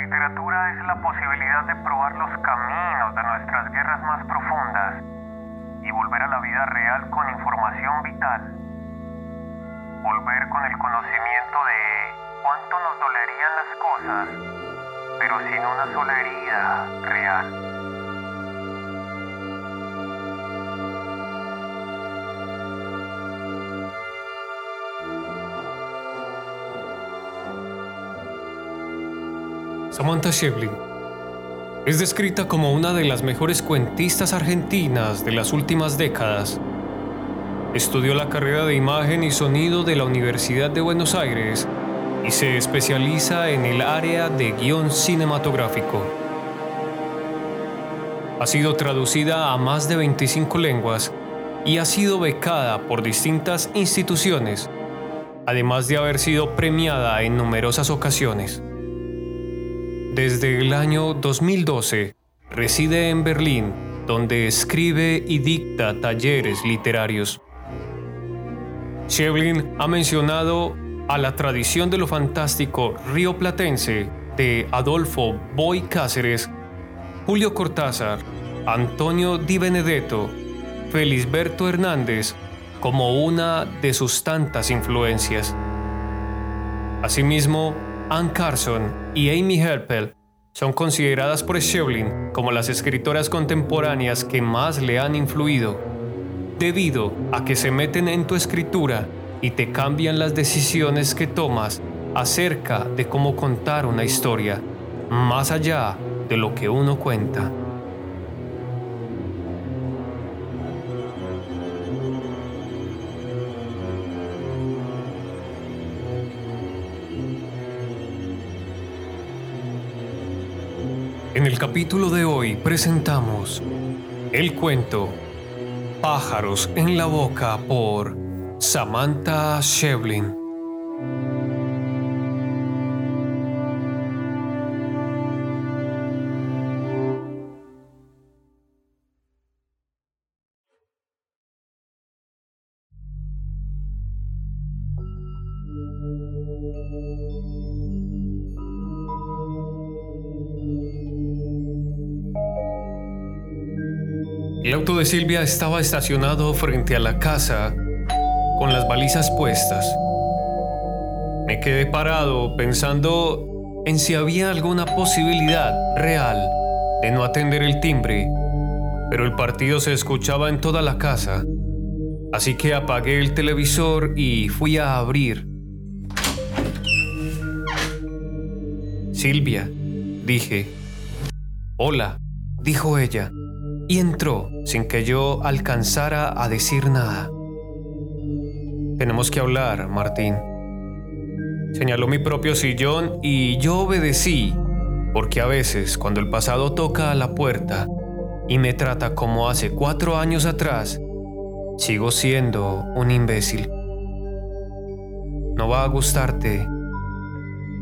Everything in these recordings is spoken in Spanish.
Literatura es la posibilidad de probar los caminos de nuestras guerras más profundas y volver a la vida real con información vital. Volver con el conocimiento de cuánto nos dolerían las cosas, pero sin una sola herida real. Samantha Shevlin es descrita como una de las mejores cuentistas argentinas de las últimas décadas. Estudió la carrera de imagen y sonido de la Universidad de Buenos Aires y se especializa en el área de guion cinematográfico. Ha sido traducida a más de 25 lenguas y ha sido becada por distintas instituciones, además de haber sido premiada en numerosas ocasiones. Desde el año 2012 reside en Berlín, donde escribe y dicta talleres literarios. Shevlin ha mencionado a la tradición de lo fantástico río platense de Adolfo Boy Cáceres, Julio Cortázar, Antonio Di Benedetto, Felisberto Hernández como una de sus tantas influencias. Asimismo, Anne Carson y Amy Herpel son consideradas por Shevlin como las escritoras contemporáneas que más le han influido, debido a que se meten en tu escritura y te cambian las decisiones que tomas acerca de cómo contar una historia, más allá de lo que uno cuenta. En el capítulo de hoy presentamos el cuento Pájaros en la boca por Samantha Shevlin. Silvia estaba estacionado frente a la casa con las balizas puestas. Me quedé parado pensando en si había alguna posibilidad real de no atender el timbre, pero el partido se escuchaba en toda la casa, así que apagué el televisor y fui a abrir. Silvia, dije. Hola, dijo ella y entró sin que yo alcanzara a decir nada. Tenemos que hablar, Martín. Señaló mi propio sillón y yo obedecí, porque a veces cuando el pasado toca a la puerta y me trata como hace cuatro años atrás, sigo siendo un imbécil. No va a gustarte.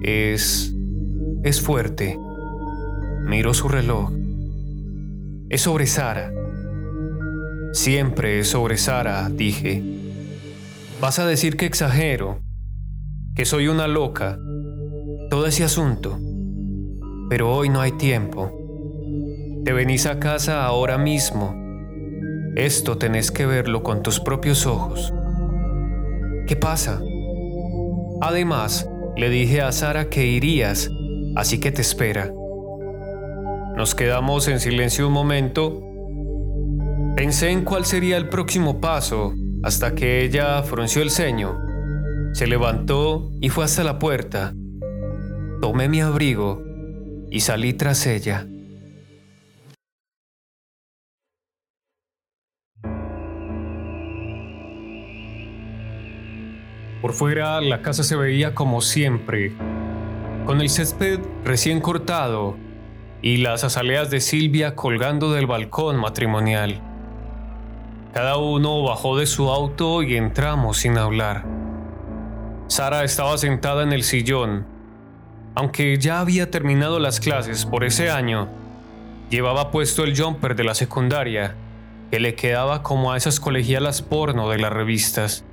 Es... es fuerte. Miro su reloj es sobre Sara. Siempre es sobre Sara, dije. Vas a decir que exagero, que soy una loca, todo ese asunto. Pero hoy no hay tiempo. Te venís a casa ahora mismo. Esto tenés que verlo con tus propios ojos. ¿Qué pasa? Además, le dije a Sara que irías, así que te espera. Nos quedamos en silencio un momento. Pensé en cuál sería el próximo paso hasta que ella frunció el ceño. Se levantó y fue hasta la puerta. Tomé mi abrigo y salí tras ella. Por fuera la casa se veía como siempre, con el césped recién cortado y las azaleas de Silvia colgando del balcón matrimonial. Cada uno bajó de su auto y entramos sin hablar. Sara estaba sentada en el sillón. Aunque ya había terminado las clases por ese año, llevaba puesto el jumper de la secundaria, que le quedaba como a esas colegialas porno de las revistas.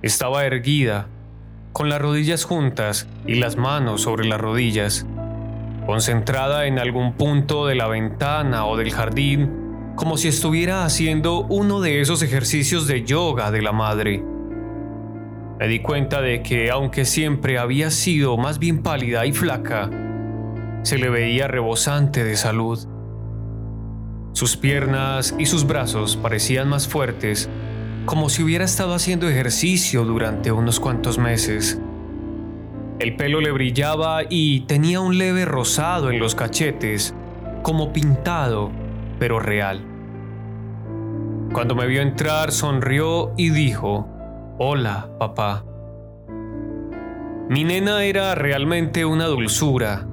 Estaba erguida, con las rodillas juntas y las manos sobre las rodillas concentrada en algún punto de la ventana o del jardín, como si estuviera haciendo uno de esos ejercicios de yoga de la madre. Me di cuenta de que, aunque siempre había sido más bien pálida y flaca, se le veía rebosante de salud. Sus piernas y sus brazos parecían más fuertes, como si hubiera estado haciendo ejercicio durante unos cuantos meses. El pelo le brillaba y tenía un leve rosado en los cachetes, como pintado, pero real. Cuando me vio entrar, sonrió y dijo, Hola, papá. Mi nena era realmente una dulzura,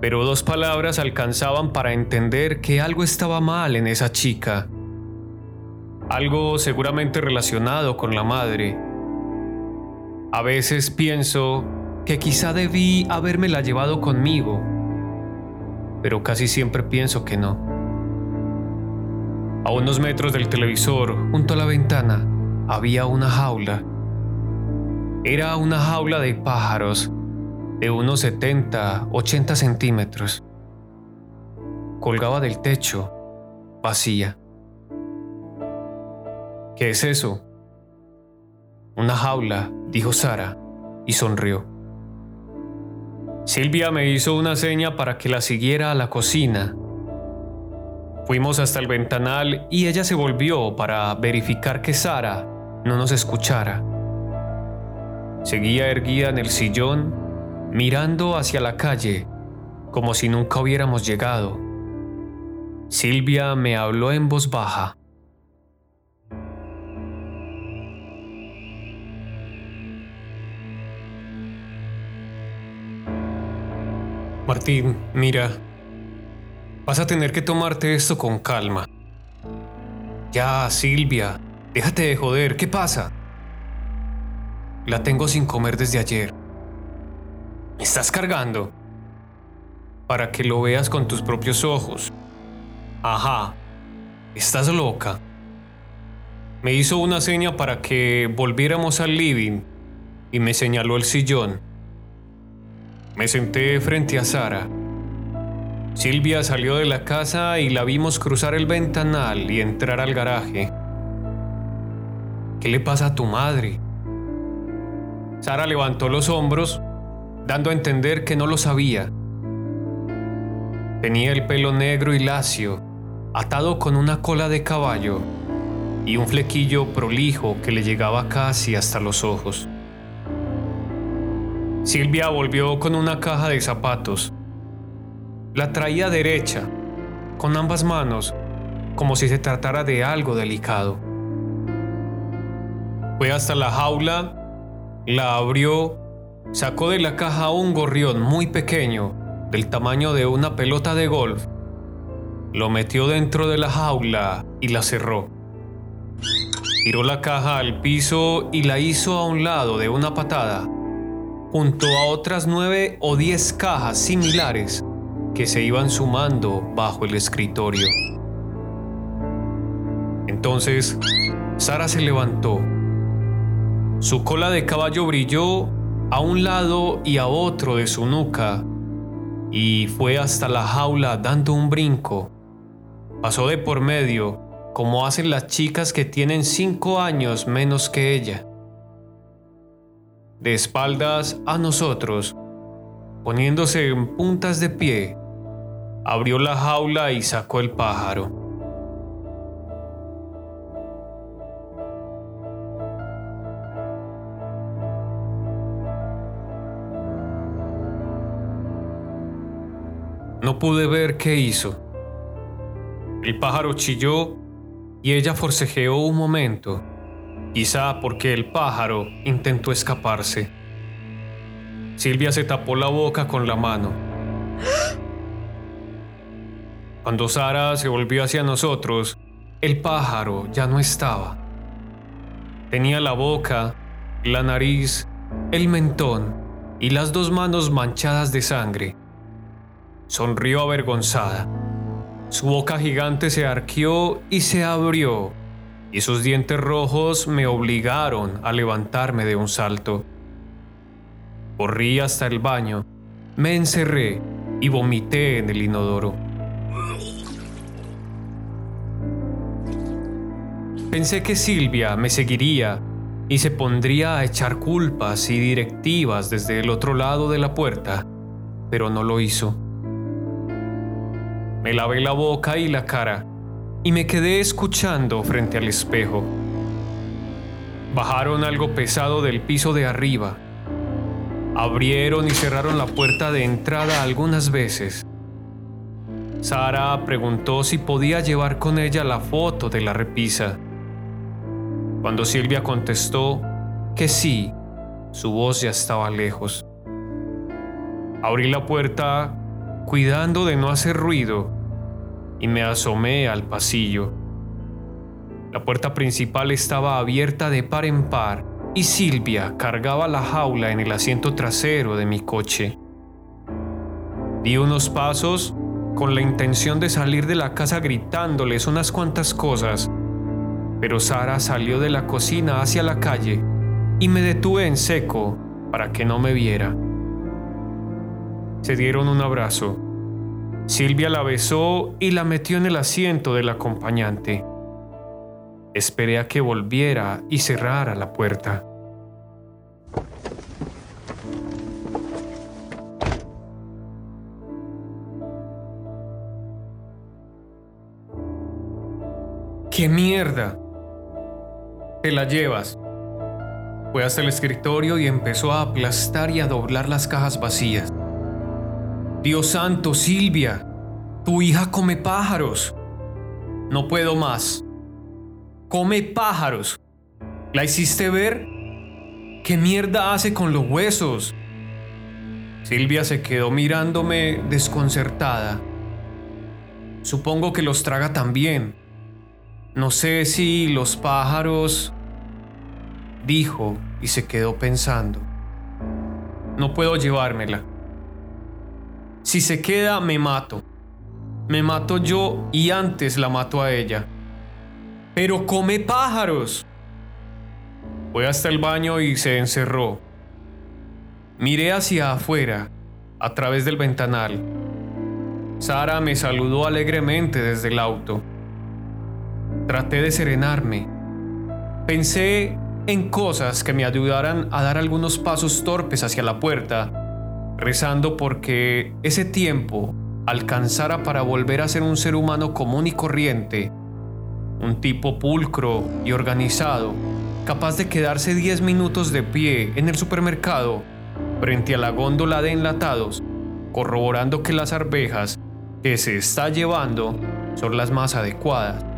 pero dos palabras alcanzaban para entender que algo estaba mal en esa chica. Algo seguramente relacionado con la madre. A veces pienso que quizá debí habérmela llevado conmigo, pero casi siempre pienso que no. A unos metros del televisor, junto a la ventana, había una jaula. Era una jaula de pájaros de unos 70, 80 centímetros. Colgaba del techo, vacía. ¿Qué es eso? Una jaula, dijo Sara, y sonrió. Silvia me hizo una seña para que la siguiera a la cocina. Fuimos hasta el ventanal y ella se volvió para verificar que Sara no nos escuchara. Seguía erguida en el sillón, mirando hacia la calle, como si nunca hubiéramos llegado. Silvia me habló en voz baja. Martín, mira, vas a tener que tomarte esto con calma. Ya, Silvia, déjate de joder, ¿qué pasa? La tengo sin comer desde ayer. ¿Me estás cargando? Para que lo veas con tus propios ojos. Ajá, estás loca. Me hizo una seña para que volviéramos al living y me señaló el sillón. Me senté frente a Sara. Silvia salió de la casa y la vimos cruzar el ventanal y entrar al garaje. ¿Qué le pasa a tu madre? Sara levantó los hombros, dando a entender que no lo sabía. Tenía el pelo negro y lacio, atado con una cola de caballo y un flequillo prolijo que le llegaba casi hasta los ojos. Silvia volvió con una caja de zapatos. La traía derecha, con ambas manos, como si se tratara de algo delicado. Fue hasta la jaula la abrió, sacó de la caja un gorrión muy pequeño, del tamaño de una pelota de golf, lo metió dentro de la jaula y la cerró. Tiró la caja al piso y la hizo a un lado de una patada, junto a otras nueve o diez cajas similares que se iban sumando bajo el escritorio. Entonces, Sara se levantó su cola de caballo brilló a un lado y a otro de su nuca y fue hasta la jaula dando un brinco. Pasó de por medio, como hacen las chicas que tienen cinco años menos que ella. De espaldas a nosotros, poniéndose en puntas de pie, abrió la jaula y sacó el pájaro. No pude ver qué hizo. El pájaro chilló y ella forcejeó un momento, quizá porque el pájaro intentó escaparse. Silvia se tapó la boca con la mano. Cuando Sara se volvió hacia nosotros, el pájaro ya no estaba. Tenía la boca, la nariz, el mentón y las dos manos manchadas de sangre. Sonrió avergonzada. Su boca gigante se arqueó y se abrió, y sus dientes rojos me obligaron a levantarme de un salto. Corrí hasta el baño, me encerré y vomité en el inodoro. Pensé que Silvia me seguiría y se pondría a echar culpas y directivas desde el otro lado de la puerta, pero no lo hizo. Me lavé la boca y la cara y me quedé escuchando frente al espejo. Bajaron algo pesado del piso de arriba. Abrieron y cerraron la puerta de entrada algunas veces. Sara preguntó si podía llevar con ella la foto de la repisa. Cuando Silvia contestó que sí, su voz ya estaba lejos. Abrí la puerta cuidando de no hacer ruido y me asomé al pasillo. La puerta principal estaba abierta de par en par y Silvia cargaba la jaula en el asiento trasero de mi coche. Di unos pasos con la intención de salir de la casa gritándoles unas cuantas cosas pero Sara salió de la cocina hacia la calle y me detuve en seco para que no me viera. Se dieron un abrazo. Silvia la besó y la metió en el asiento del acompañante. Esperé a que volviera y cerrara la puerta. ¡Qué mierda! Te la llevas. Fue hasta el escritorio y empezó a aplastar y a doblar las cajas vacías. Dios santo, Silvia, tu hija come pájaros. No puedo más. Come pájaros. ¿La hiciste ver? ¿Qué mierda hace con los huesos? Silvia se quedó mirándome desconcertada. Supongo que los traga también. No sé si los pájaros... dijo y se quedó pensando. No puedo llevármela. Si se queda, me mato. Me mato yo y antes la mato a ella. Pero come pájaros. Fue hasta el baño y se encerró. Miré hacia afuera, a través del ventanal. Sara me saludó alegremente desde el auto. Traté de serenarme. Pensé en cosas que me ayudaran a dar algunos pasos torpes hacia la puerta, rezando porque ese tiempo alcanzara para volver a ser un ser humano común y corriente, un tipo pulcro y organizado, capaz de quedarse 10 minutos de pie en el supermercado frente a la góndola de enlatados, corroborando que las arvejas que se está llevando son las más adecuadas.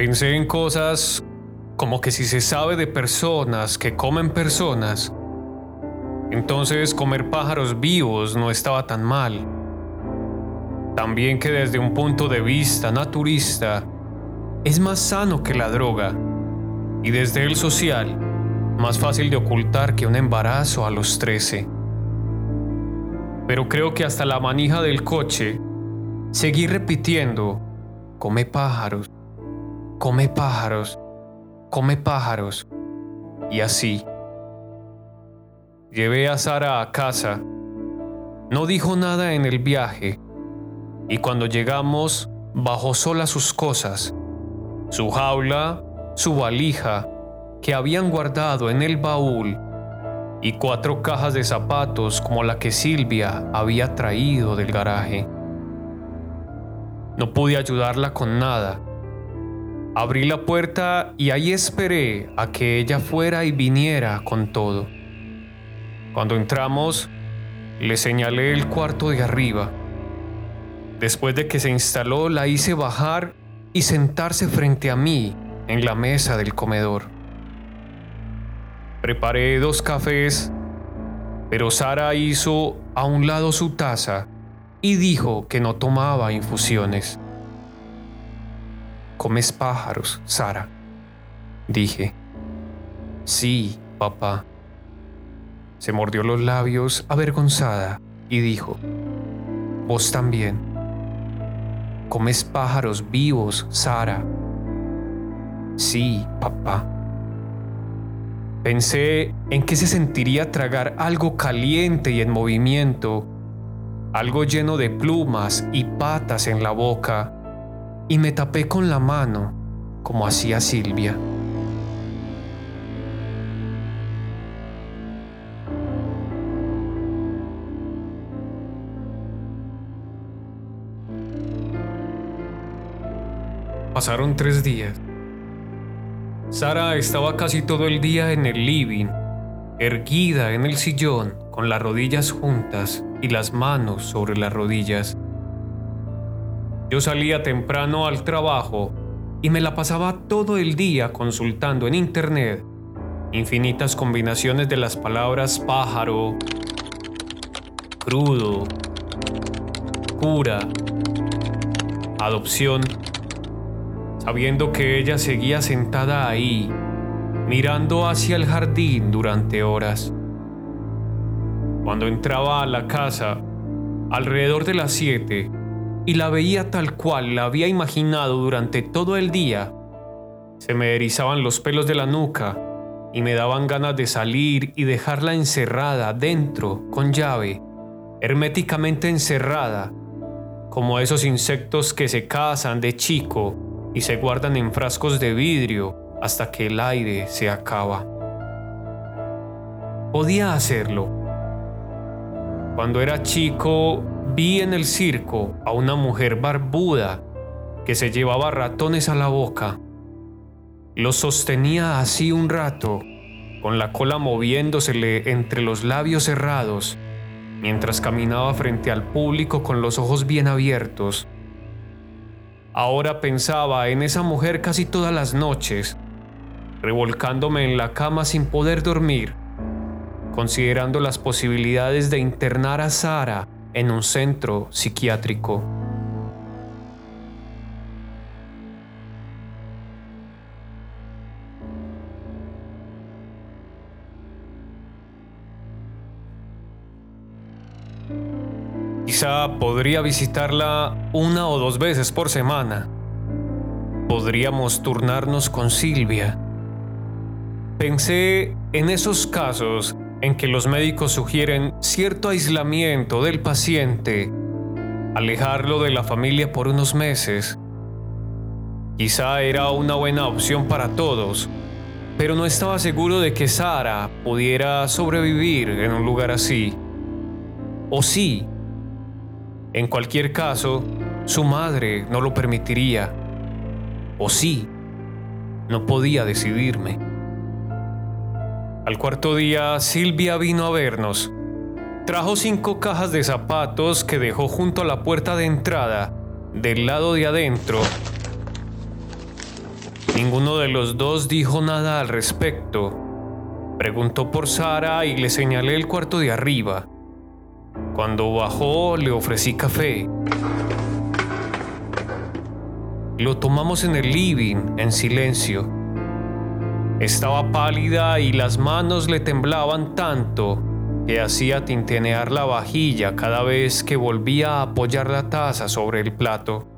Pensé en cosas como que si se sabe de personas que comen personas, entonces comer pájaros vivos no estaba tan mal. También que desde un punto de vista naturista, es más sano que la droga y desde el social, más fácil de ocultar que un embarazo a los 13. Pero creo que hasta la manija del coche, seguí repitiendo, come pájaros come pájaros, come pájaros. Y así. Llevé a Sara a casa. No dijo nada en el viaje. Y cuando llegamos, bajó sola sus cosas. Su jaula, su valija, que habían guardado en el baúl, y cuatro cajas de zapatos como la que Silvia había traído del garaje. No pude ayudarla con nada Abrí la puerta y ahí esperé a que ella fuera y viniera con todo. Cuando entramos, le señalé el cuarto de arriba. Después de que se instaló, la hice bajar y sentarse frente a mí en la mesa del comedor. Preparé dos cafés, pero Sara hizo a un lado su taza y dijo que no tomaba infusiones. ¿Comes pájaros, Sara? Dije. Sí, papá. Se mordió los labios avergonzada y dijo, vos también. Comes pájaros vivos, Sara. Sí, papá. Pensé en qué se sentiría tragar algo caliente y en movimiento, algo lleno de plumas y patas en la boca, y me tapé con la mano, como hacía Silvia. Pasaron tres días. Sara estaba casi todo el día en el living, erguida en el sillón, con las rodillas juntas y las manos sobre las rodillas. Yo salía temprano al trabajo y me la pasaba todo el día consultando en internet infinitas combinaciones de las palabras pájaro, crudo, cura, adopción sabiendo que ella seguía sentada ahí, mirando hacia el jardín durante horas. Cuando entraba a la casa, alrededor de las siete, y la veía tal cual la había imaginado durante todo el día, se me erizaban los pelos de la nuca y me daban ganas de salir y dejarla encerrada dentro, con llave, herméticamente encerrada, como esos insectos que se casan de chico y se guardan en frascos de vidrio hasta que el aire se acaba. Podía hacerlo. Cuando era chico vi en el circo a una mujer barbuda que se llevaba ratones a la boca. Los sostenía así un rato, con la cola moviéndosele entre los labios cerrados, mientras caminaba frente al público con los ojos bien abiertos Ahora pensaba en esa mujer casi todas las noches, revolcándome en la cama sin poder dormir, considerando las posibilidades de internar a Sara en un centro psiquiátrico. Quizá podría visitarla una o dos veces por semana. Podríamos turnarnos con Silvia. Pensé en esos casos en que los médicos sugieren cierto aislamiento del paciente, alejarlo de la familia por unos meses. Quizá era una buena opción para todos, pero no estaba seguro de que Sara pudiera sobrevivir en un lugar así. O sí, en cualquier caso, su madre no lo permitiría. O sí, no podía decidirme. Al cuarto día, Silvia vino a vernos. Trajo cinco cajas de zapatos que dejó junto a la puerta de entrada, del lado de adentro. Ninguno de los dos dijo nada al respecto. Preguntó por Sara y le señalé el cuarto de arriba. Cuando bajó le ofrecí café. Lo tomamos en el living, en silencio. Estaba pálida y las manos le temblaban tanto que hacía tintenear la vajilla cada vez que volvía a apoyar la taza sobre el plato.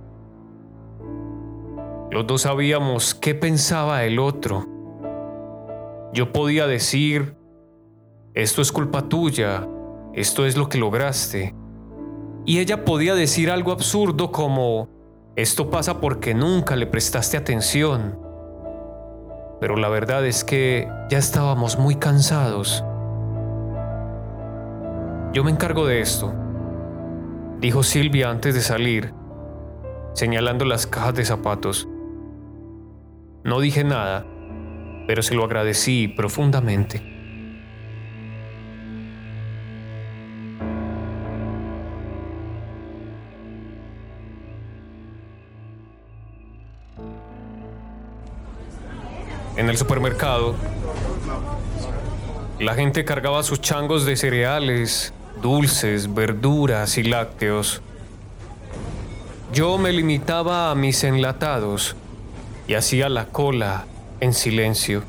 Los dos sabíamos qué pensaba el otro. Yo podía decir, esto es culpa tuya, esto es lo que lograste. Y ella podía decir algo absurdo como, esto pasa porque nunca le prestaste atención. Pero la verdad es que ya estábamos muy cansados. Yo me encargo de esto, dijo Silvia antes de salir, señalando las cajas de zapatos. No dije nada, pero se lo agradecí profundamente. En el supermercado, la gente cargaba sus changos de cereales, dulces, verduras y lácteos. Yo me limitaba a mis enlatados y hacía la cola en silencio.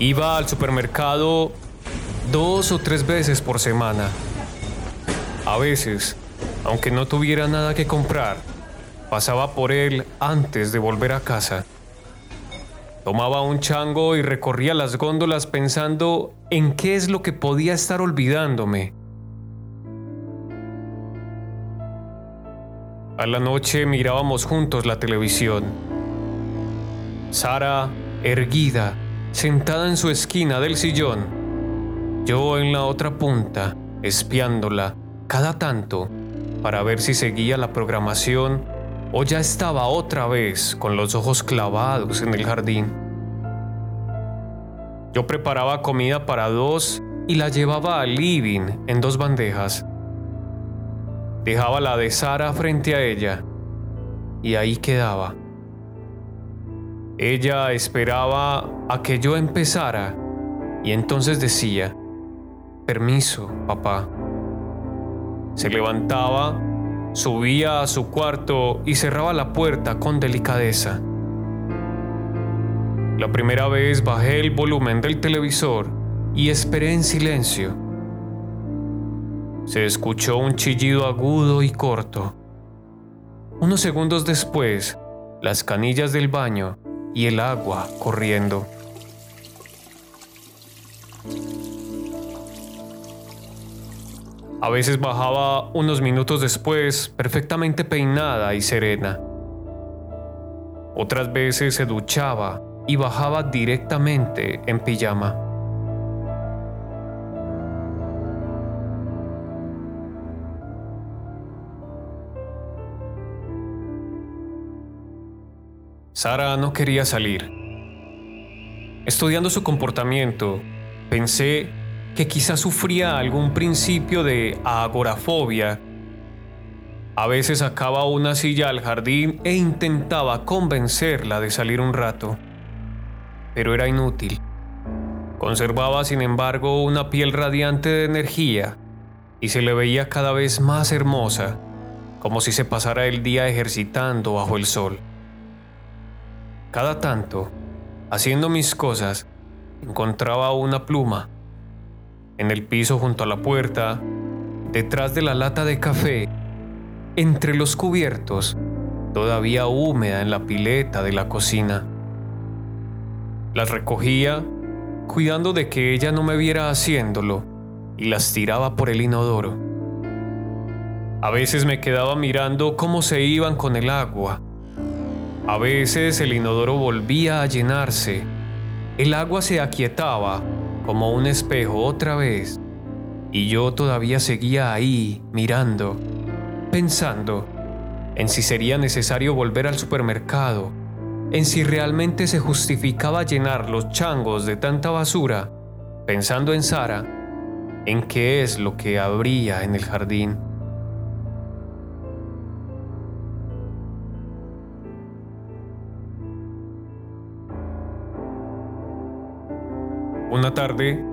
Iba al supermercado dos o tres veces por semana. A veces, aunque no tuviera nada que comprar, pasaba por él antes de volver a casa. Tomaba un chango y recorría las góndolas pensando en qué es lo que podía estar olvidándome. A la noche mirábamos juntos la televisión. Sara, erguida, sentada en su esquina del sillón. Yo en la otra punta, espiándola cada tanto para ver si seguía la programación o ya estaba otra vez con los ojos clavados en el jardín. Yo preparaba comida para dos y la llevaba al living en dos bandejas. Dejaba la de Sara frente a ella y ahí quedaba. Ella esperaba a que yo empezara y entonces decía, permiso, papá. Se levantaba Subía a su cuarto y cerraba la puerta con delicadeza. La primera vez bajé el volumen del televisor y esperé en silencio. Se escuchó un chillido agudo y corto. Unos segundos después, las canillas del baño y el agua corriendo. A veces bajaba unos minutos después, perfectamente peinada y serena. Otras veces se duchaba y bajaba directamente en pijama. Sara no quería salir. Estudiando su comportamiento, pensé que quizás sufría algún principio de agorafobia. A veces sacaba una silla al jardín e intentaba convencerla de salir un rato, pero era inútil. Conservaba, sin embargo, una piel radiante de energía y se le veía cada vez más hermosa, como si se pasara el día ejercitando bajo el sol. Cada tanto, haciendo mis cosas, encontraba una pluma en el piso junto a la puerta, detrás de la lata de café, entre los cubiertos, todavía húmeda en la pileta de la cocina. Las recogía, cuidando de que ella no me viera haciéndolo, y las tiraba por el inodoro. A veces me quedaba mirando cómo se iban con el agua. A veces el inodoro volvía a llenarse. El agua se aquietaba como un espejo otra vez, y yo todavía seguía ahí, mirando, pensando en si sería necesario volver al supermercado, en si realmente se justificaba llenar los changos de tanta basura, pensando en Sara, en qué es lo que habría en el jardín. Una tarde,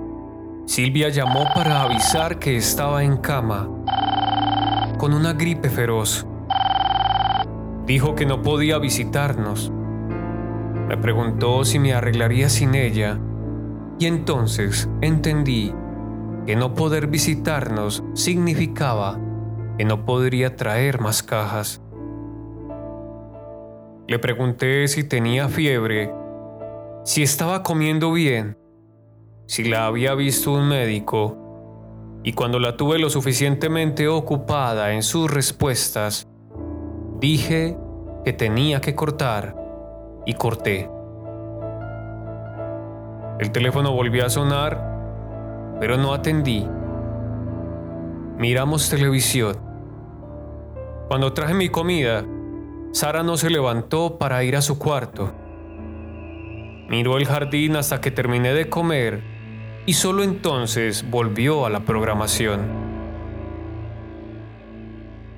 Silvia llamó para avisar que estaba en cama, con una gripe feroz. Dijo que no podía visitarnos. Me preguntó si me arreglaría sin ella y entonces entendí que no poder visitarnos significaba que no podría traer más cajas. Le pregunté si tenía fiebre, si estaba comiendo bien si la había visto un médico, y cuando la tuve lo suficientemente ocupada en sus respuestas, dije que tenía que cortar y corté. El teléfono volvió a sonar, pero no atendí. Miramos televisión. Cuando traje mi comida, Sara no se levantó para ir a su cuarto. Miró el jardín hasta que terminé de comer y solo entonces volvió a la programación.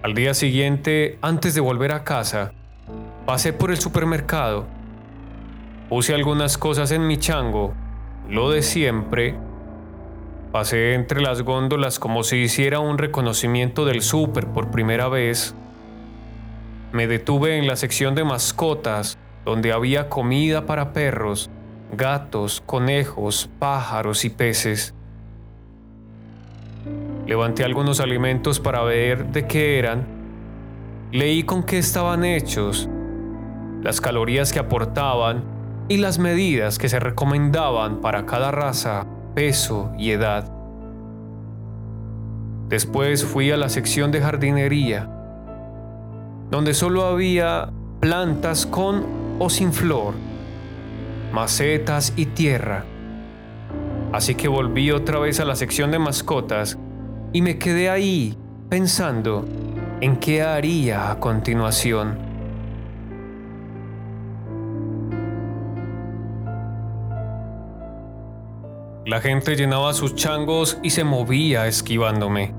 Al día siguiente, antes de volver a casa, pasé por el supermercado, puse algunas cosas en mi chango, lo de siempre, pasé entre las góndolas como si hiciera un reconocimiento del súper por primera vez, me detuve en la sección de mascotas donde había comida para perros gatos, conejos, pájaros y peces. Levanté algunos alimentos para ver de qué eran. Leí con qué estaban hechos, las calorías que aportaban y las medidas que se recomendaban para cada raza, peso y edad. Después fui a la sección de jardinería, donde solo había plantas con o sin flor, macetas y tierra. Así que volví otra vez a la sección de mascotas y me quedé ahí pensando en qué haría a continuación. La gente llenaba sus changos y se movía esquivándome.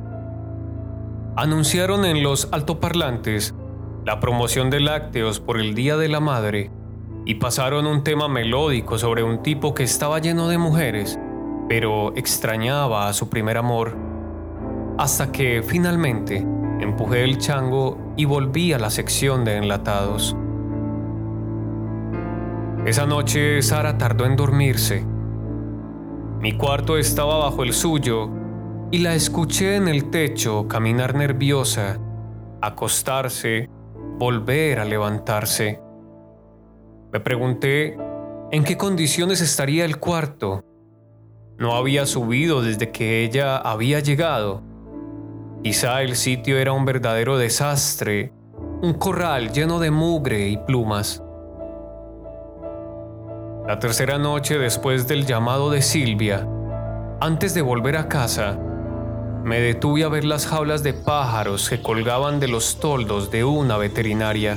Anunciaron en los altoparlantes la promoción de lácteos por el Día de la Madre y pasaron un tema melódico sobre un tipo que estaba lleno de mujeres, pero extrañaba a su primer amor, hasta que finalmente empujé el chango y volví a la sección de enlatados. Esa noche Sara tardó en dormirse. Mi cuarto estaba bajo el suyo y la escuché en el techo caminar nerviosa, acostarse volver a levantarse. Me pregunté en qué condiciones estaría el cuarto. No había subido desde que ella había llegado. Quizá el sitio era un verdadero desastre, un corral lleno de mugre y plumas. La tercera noche después del llamado de Silvia, antes de volver a casa, me detuve a ver las jaulas de pájaros que colgaban de los toldos de una veterinaria.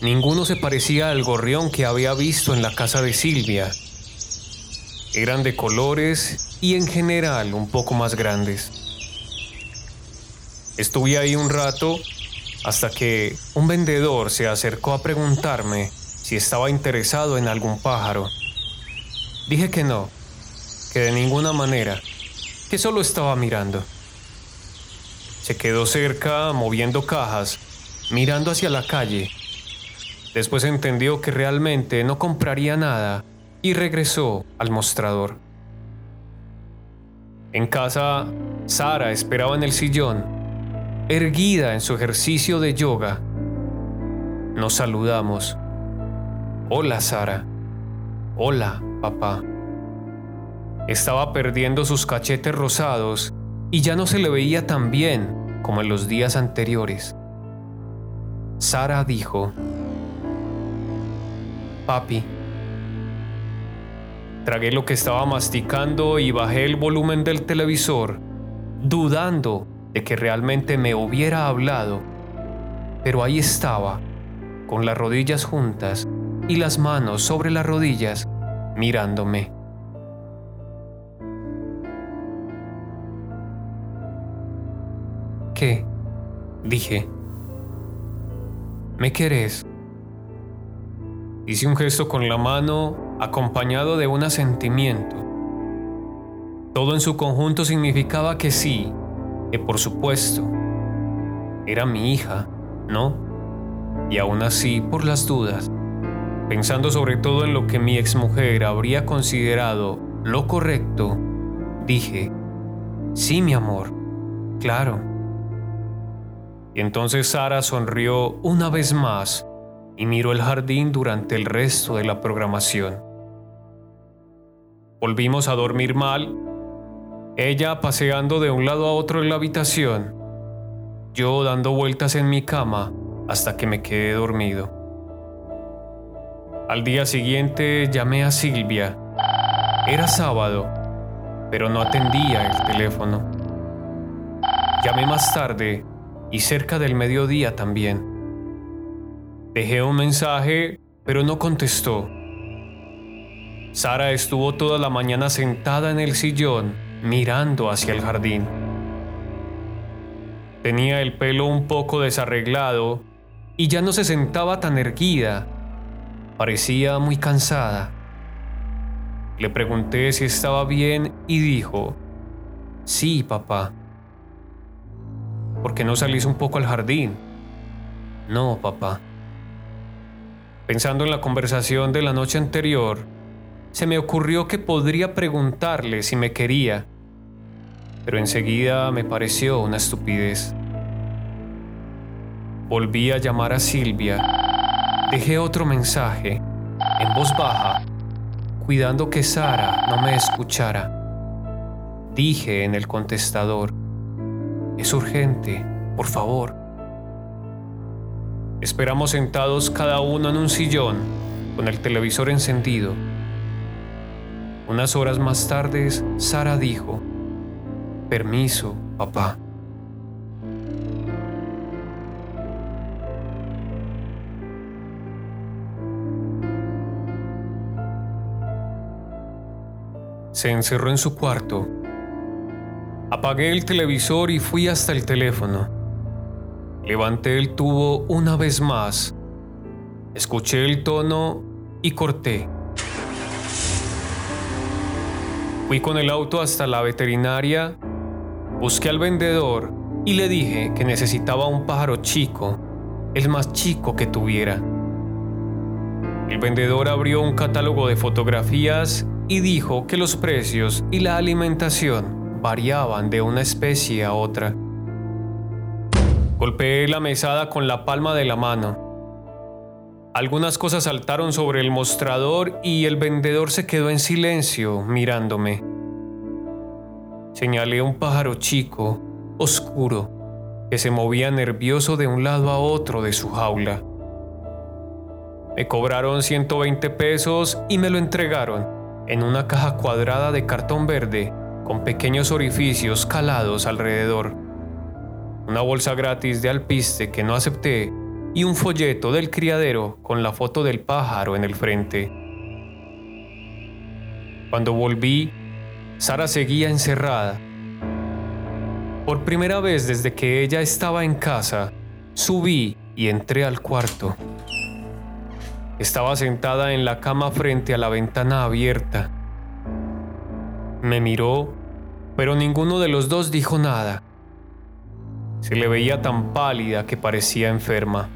Ninguno se parecía al gorrión que había visto en la casa de Silvia. Eran de colores y en general un poco más grandes. Estuve ahí un rato hasta que un vendedor se acercó a preguntarme si estaba interesado en algún pájaro. Dije que no, que de ninguna manera que solo estaba mirando. Se quedó cerca, moviendo cajas, mirando hacia la calle. Después entendió que realmente no compraría nada y regresó al mostrador. En casa, Sara esperaba en el sillón, erguida en su ejercicio de yoga. Nos saludamos. Hola, Sara. Hola, papá. Estaba perdiendo sus cachetes rosados y ya no se le veía tan bien como en los días anteriores. Sara dijo, Papi, tragué lo que estaba masticando y bajé el volumen del televisor, dudando de que realmente me hubiera hablado, pero ahí estaba, con las rodillas juntas y las manos sobre las rodillas, mirándome. qué? Dije. ¿Me querés? Hice un gesto con la mano acompañado de un asentimiento. Todo en su conjunto significaba que sí, que por supuesto. Era mi hija, ¿no? Y aún así, por las dudas, pensando sobre todo en lo que mi exmujer habría considerado lo correcto, dije, sí, mi amor, claro. Y entonces Sara sonrió una vez más y miró el jardín durante el resto de la programación. Volvimos a dormir mal, ella paseando de un lado a otro en la habitación, yo dando vueltas en mi cama hasta que me quedé dormido. Al día siguiente llamé a Silvia. Era sábado, pero no atendía el teléfono. Llamé más tarde y cerca del mediodía también. Dejé un mensaje, pero no contestó. Sara estuvo toda la mañana sentada en el sillón, mirando hacia el jardín. Tenía el pelo un poco desarreglado y ya no se sentaba tan erguida. Parecía muy cansada. Le pregunté si estaba bien y dijo, sí, papá. ¿Por qué no salís un poco al jardín? No, papá. Pensando en la conversación de la noche anterior, se me ocurrió que podría preguntarle si me quería. pero enseguida me pareció una estupidez. Volví a llamar a Silvia. Dejé otro mensaje, en voz baja, cuidando que Sara no me escuchara. Dije en el contestador, es urgente, por favor. Esperamos sentados cada uno en un sillón, con el televisor encendido. Unas horas más tarde, Sara dijo, Permiso, papá. Se encerró en su cuarto. Apagué el televisor y fui hasta el teléfono. Levanté el tubo una vez más. Escuché el tono y corté. Fui con el auto hasta la veterinaria, busqué al vendedor y le dije que necesitaba un pájaro chico, el más chico que tuviera. El vendedor abrió un catálogo de fotografías y dijo que los precios y la alimentación variaban de una especie a otra. Golpeé la mesada con la palma de la mano. Algunas cosas saltaron sobre el mostrador y el vendedor se quedó en silencio mirándome. Señalé un pájaro chico, oscuro, que se movía nervioso de un lado a otro de su jaula. Me cobraron 120 pesos y me lo entregaron en una caja cuadrada de cartón verde con pequeños orificios calados alrededor. Una bolsa gratis de alpiste que no acepté y un folleto del criadero con la foto del pájaro en el frente. Cuando volví, Sara seguía encerrada. Por primera vez desde que ella estaba en casa, subí y entré al cuarto. Estaba sentada en la cama frente a la ventana abierta. Me miró, pero ninguno de los dos dijo nada. Se le veía tan pálida que parecía enferma.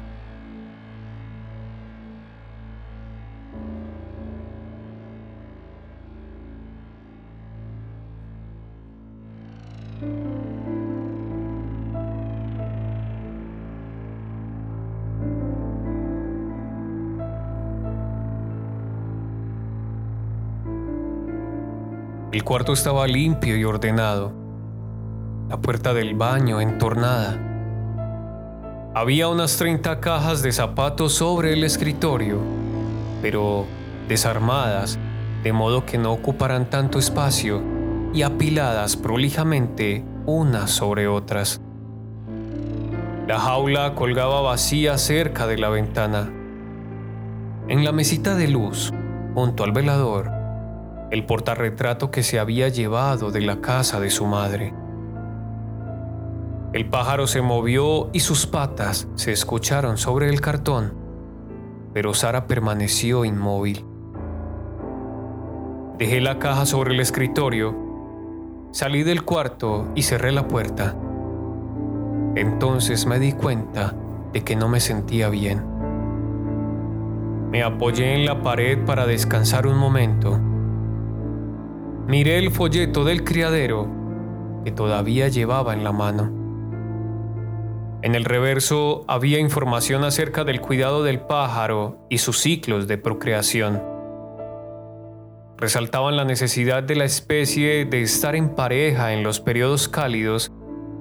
El cuarto estaba limpio y ordenado. La puerta del baño entornada. Había unas 30 cajas de zapatos sobre el escritorio, pero desarmadas, de modo que no ocuparan tanto espacio y apiladas prolijamente unas sobre otras. La jaula colgaba vacía cerca de la ventana. En la mesita de luz, junto al velador, el portarretrato que se había llevado de la casa de su madre. El pájaro se movió y sus patas se escucharon sobre el cartón, pero Sara permaneció inmóvil. Dejé la caja sobre el escritorio, salí del cuarto y cerré la puerta. Entonces me di cuenta de que no me sentía bien. Me apoyé en la pared para descansar un momento Miré el folleto del criadero que todavía llevaba en la mano. En el reverso había información acerca del cuidado del pájaro y sus ciclos de procreación. Resaltaban la necesidad de la especie de estar en pareja en los periodos cálidos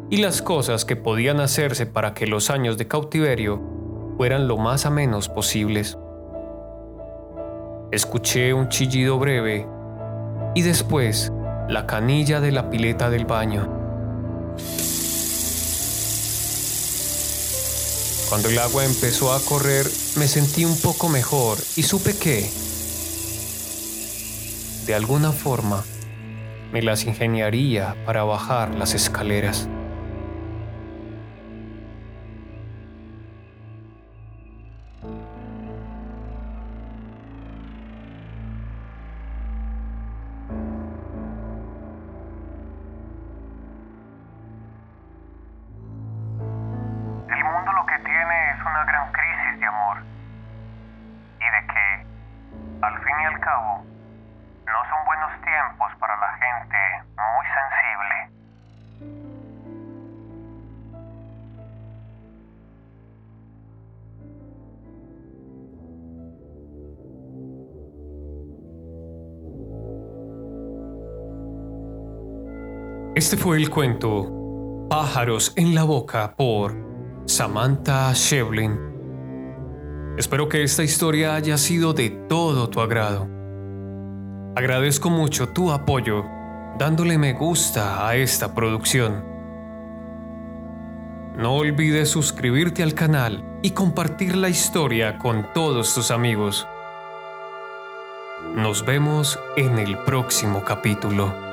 y las cosas que podían hacerse para que los años de cautiverio fueran lo más amenos posibles. Escuché un chillido breve y después la canilla de la pileta del baño. Cuando el agua empezó a correr, me sentí un poco mejor y supe que, de alguna forma, me las ingeniaría para bajar las escaleras. Este fue el cuento Pájaros en la Boca por Samantha Shevlin. Espero que esta historia haya sido de todo tu agrado. Agradezco mucho tu apoyo dándole me gusta a esta producción. No olvides suscribirte al canal y compartir la historia con todos tus amigos. Nos vemos en el próximo capítulo.